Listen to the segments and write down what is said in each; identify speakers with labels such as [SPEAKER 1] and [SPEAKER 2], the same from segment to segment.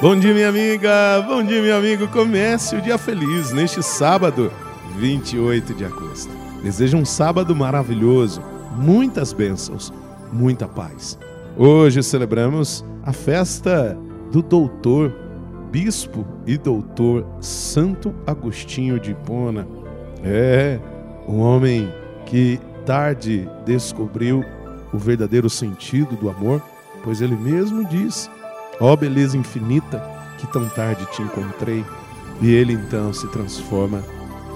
[SPEAKER 1] Bom dia, minha amiga. Bom dia, meu amigo. Comece o dia feliz neste sábado, 28 de agosto. Desejo um sábado maravilhoso, muitas bênçãos, muita paz. Hoje celebramos a festa do doutor, bispo e doutor Santo Agostinho de Hipona. É, um homem que tarde descobriu o verdadeiro sentido do amor, pois ele mesmo diz Ó oh, beleza infinita, que tão tarde te encontrei. E ele então se transforma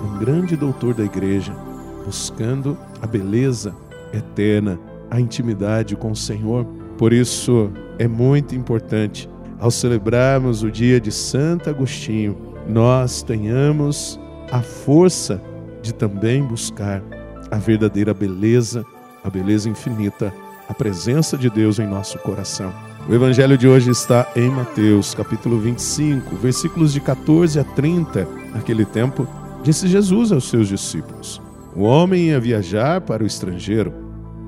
[SPEAKER 1] num grande doutor da igreja, buscando a beleza eterna, a intimidade com o Senhor. Por isso é muito importante, ao celebrarmos o dia de Santo Agostinho, nós tenhamos a força de também buscar a verdadeira beleza, a beleza infinita, a presença de Deus em nosso coração. O evangelho de hoje está em Mateus, capítulo 25, versículos de 14 a 30. Naquele tempo, disse Jesus aos seus discípulos: O homem ia viajar para o estrangeiro,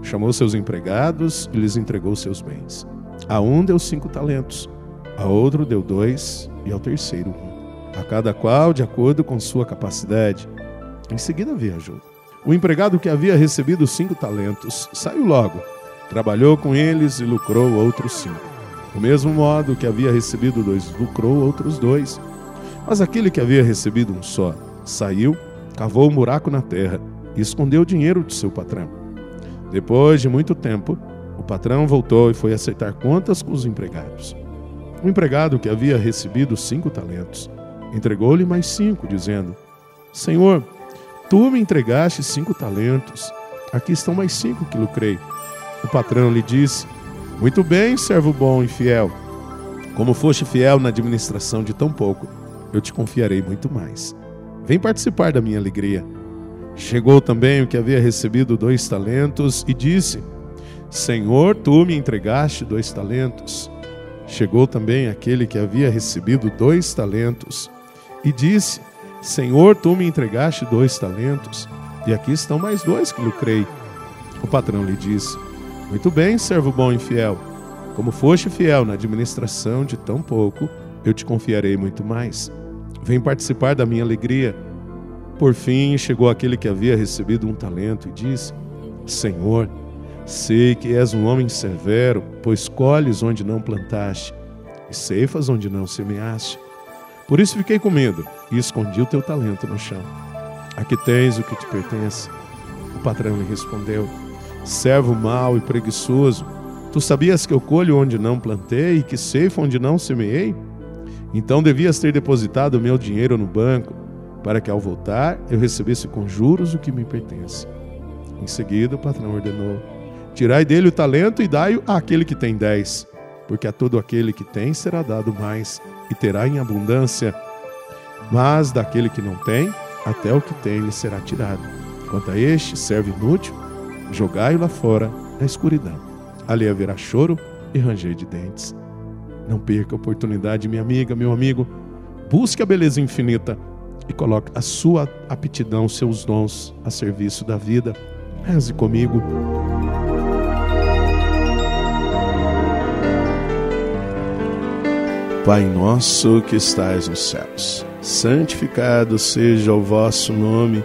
[SPEAKER 1] chamou seus empregados e lhes entregou seus bens. A um deu cinco talentos, a outro deu dois e ao terceiro um, a cada qual de acordo com sua capacidade. Em seguida viajou. O empregado que havia recebido cinco talentos saiu logo Trabalhou com eles e lucrou outros cinco. Do mesmo modo que havia recebido dois, lucrou outros dois. Mas aquele que havia recebido um só saiu, cavou um buraco na terra e escondeu o dinheiro de seu patrão. Depois de muito tempo, o patrão voltou e foi aceitar contas com os empregados. O empregado que havia recebido cinco talentos entregou-lhe mais cinco, dizendo: Senhor, tu me entregaste cinco talentos, aqui estão mais cinco que lucrei. O patrão lhe disse: Muito bem, servo bom e fiel. Como foste fiel na administração de tão pouco, eu te confiarei muito mais. Vem participar da minha alegria. Chegou também o que havia recebido dois talentos e disse: Senhor, tu me entregaste dois talentos. Chegou também aquele que havia recebido dois talentos e disse: Senhor, tu me entregaste dois talentos, e aqui estão mais dois que lucrei. O patrão lhe disse: muito bem, servo bom e fiel. Como foste fiel na administração de tão pouco, eu te confiarei muito mais. Vem participar da minha alegria. Por fim, chegou aquele que havia recebido um talento e disse: Senhor, sei que és um homem severo, pois colhes onde não plantaste e ceifas onde não semeaste. Por isso fiquei com medo e escondi o teu talento no chão. Aqui tens o que te pertence. O patrão lhe respondeu: servo mau e preguiçoso, tu sabias que eu colho onde não plantei e que ceifo onde não semeei? Então devias ter depositado o meu dinheiro no banco, para que ao voltar eu recebesse com juros o que me pertence. Em seguida o patrão ordenou: Tirai dele o talento e dai-o àquele que tem dez, porque a todo aquele que tem será dado mais, e terá em abundância. Mas daquele que não tem, até o que tem lhe será tirado. Quanto a este, serve inútil, jogai-o lá fora, na escuridão. Ali haverá choro e ranger de dentes. Não perca a oportunidade, minha amiga, meu amigo. Busque a beleza infinita e coloque a sua aptidão, seus dons a serviço da vida. Reze comigo. Pai nosso que estais nos céus, santificado seja o vosso nome.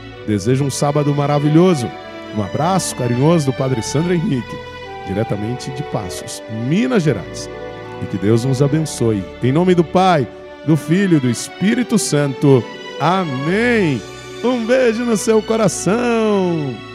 [SPEAKER 1] Desejo um sábado maravilhoso. Um abraço carinhoso do Padre Sandro Henrique, diretamente de Passos, Minas Gerais. E que Deus nos abençoe. Em nome do Pai, do Filho e do Espírito Santo. Amém. Um beijo no seu coração.